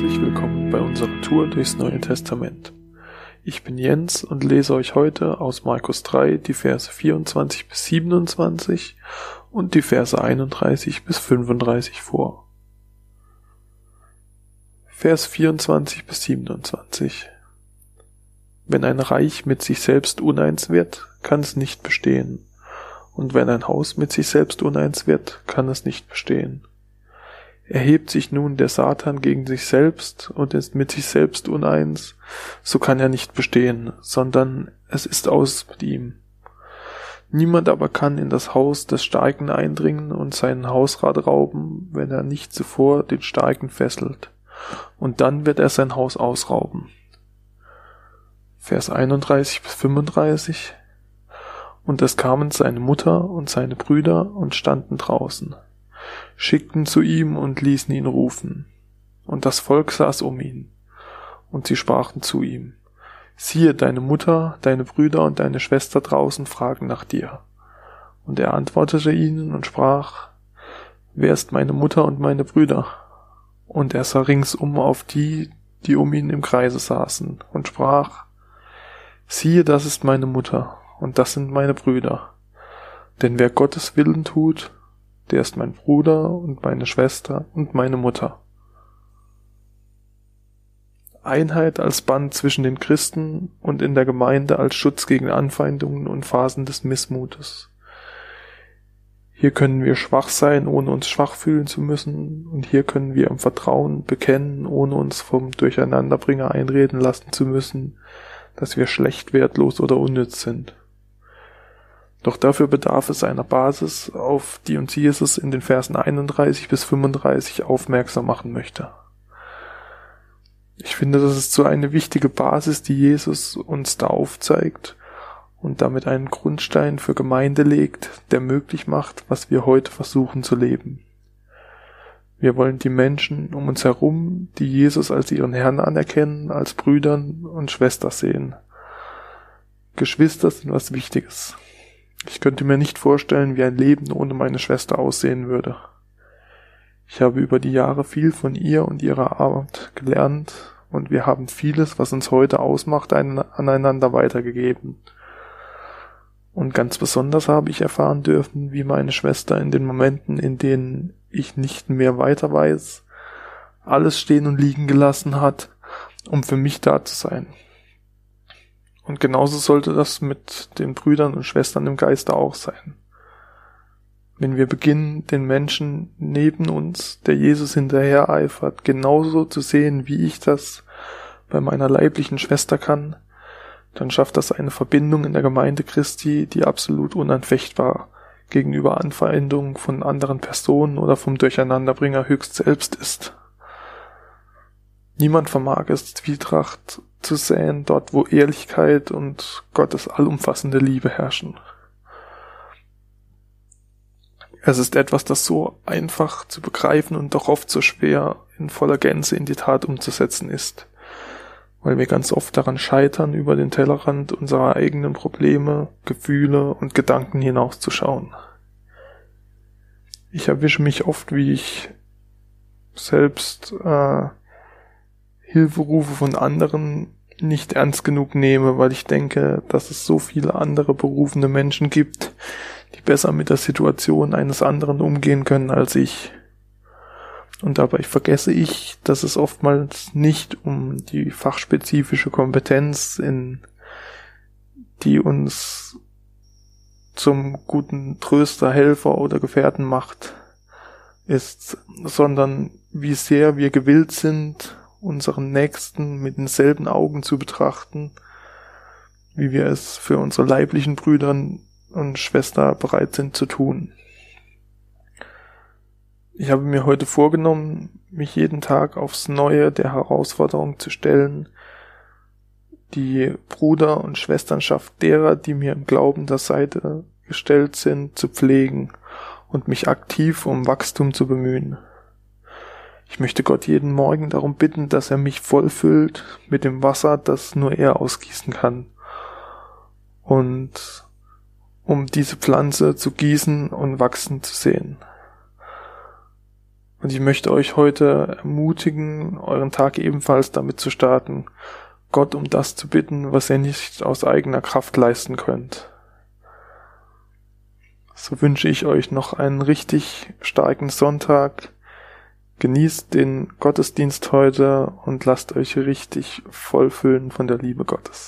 herzlich willkommen bei unserer Tour durchs Neue Testament. Ich bin Jens und lese euch heute aus Markus 3 die Verse 24 bis 27 und die Verse 31 bis 35 vor. Vers 24 bis 27 Wenn ein Reich mit sich selbst uneins wird, kann es nicht bestehen, und wenn ein Haus mit sich selbst uneins wird, kann es nicht bestehen. Erhebt sich nun der Satan gegen sich selbst und ist mit sich selbst uneins, so kann er nicht bestehen, sondern es ist aus mit ihm. Niemand aber kann in das Haus des Starken eindringen und seinen Hausrat rauben, wenn er nicht zuvor den Starken fesselt, und dann wird er sein Haus ausrauben. Vers 31 bis 35 Und es kamen seine Mutter und seine Brüder und standen draußen schickten zu ihm und ließen ihn rufen. Und das Volk saß um ihn. Und sie sprachen zu ihm, siehe, deine Mutter, deine Brüder und deine Schwester draußen fragen nach dir. Und er antwortete ihnen und sprach, wer ist meine Mutter und meine Brüder? Und er sah ringsum auf die, die um ihn im Kreise saßen, und sprach, siehe, das ist meine Mutter, und das sind meine Brüder. Denn wer Gottes Willen tut, der ist mein Bruder und meine Schwester und meine Mutter. Einheit als Band zwischen den Christen und in der Gemeinde als Schutz gegen Anfeindungen und Phasen des Missmutes. Hier können wir schwach sein, ohne uns schwach fühlen zu müssen, und hier können wir im Vertrauen bekennen, ohne uns vom Durcheinanderbringer einreden lassen zu müssen, dass wir schlecht, wertlos oder unnütz sind. Doch dafür bedarf es einer Basis, auf die uns Jesus in den Versen 31 bis 35 aufmerksam machen möchte. Ich finde, das ist so eine wichtige Basis, die Jesus uns da aufzeigt und damit einen Grundstein für Gemeinde legt, der möglich macht, was wir heute versuchen zu leben. Wir wollen die Menschen um uns herum, die Jesus als ihren Herrn anerkennen, als Brüdern und Schwestern sehen. Geschwister sind was Wichtiges. Ich könnte mir nicht vorstellen, wie ein Leben ohne meine Schwester aussehen würde. Ich habe über die Jahre viel von ihr und ihrer Arbeit gelernt und wir haben vieles, was uns heute ausmacht, aneinander weitergegeben. Und ganz besonders habe ich erfahren dürfen, wie meine Schwester in den Momenten, in denen ich nicht mehr weiter weiß, alles stehen und liegen gelassen hat, um für mich da zu sein. Und genauso sollte das mit den Brüdern und Schwestern im Geiste auch sein. Wenn wir beginnen, den Menschen neben uns, der Jesus hinterher eifert, genauso zu sehen, wie ich das bei meiner leiblichen Schwester kann, dann schafft das eine Verbindung in der Gemeinde Christi, die absolut unanfechtbar gegenüber Anfeindungen von anderen Personen oder vom Durcheinanderbringer höchst selbst ist. Niemand vermag es, Zwietracht zu säen, dort wo Ehrlichkeit und Gottes allumfassende Liebe herrschen. Es ist etwas, das so einfach zu begreifen und doch oft so schwer in voller Gänze in die Tat umzusetzen ist, weil wir ganz oft daran scheitern, über den Tellerrand unserer eigenen Probleme, Gefühle und Gedanken hinauszuschauen. Ich erwische mich oft, wie ich selbst äh, Hilferufe von anderen nicht ernst genug nehme, weil ich denke, dass es so viele andere berufene Menschen gibt, die besser mit der Situation eines anderen umgehen können als ich. Und dabei vergesse ich, dass es oftmals nicht um die fachspezifische Kompetenz in die uns zum guten Tröster, Helfer oder Gefährten macht, ist, sondern wie sehr wir gewillt sind, unseren Nächsten mit denselben Augen zu betrachten, wie wir es für unsere leiblichen Brüder und Schwester bereit sind zu tun. Ich habe mir heute vorgenommen, mich jeden Tag aufs Neue der Herausforderung zu stellen, die Bruder- und Schwesternschaft derer, die mir im Glauben der Seite gestellt sind, zu pflegen und mich aktiv um Wachstum zu bemühen. Ich möchte Gott jeden Morgen darum bitten, dass er mich vollfüllt mit dem Wasser, das nur er ausgießen kann. Und um diese Pflanze zu gießen und wachsen zu sehen. Und ich möchte euch heute ermutigen, euren Tag ebenfalls damit zu starten, Gott um das zu bitten, was ihr nicht aus eigener Kraft leisten könnt. So wünsche ich euch noch einen richtig starken Sonntag. Genießt den Gottesdienst heute und lasst euch richtig vollfüllen von der Liebe Gottes.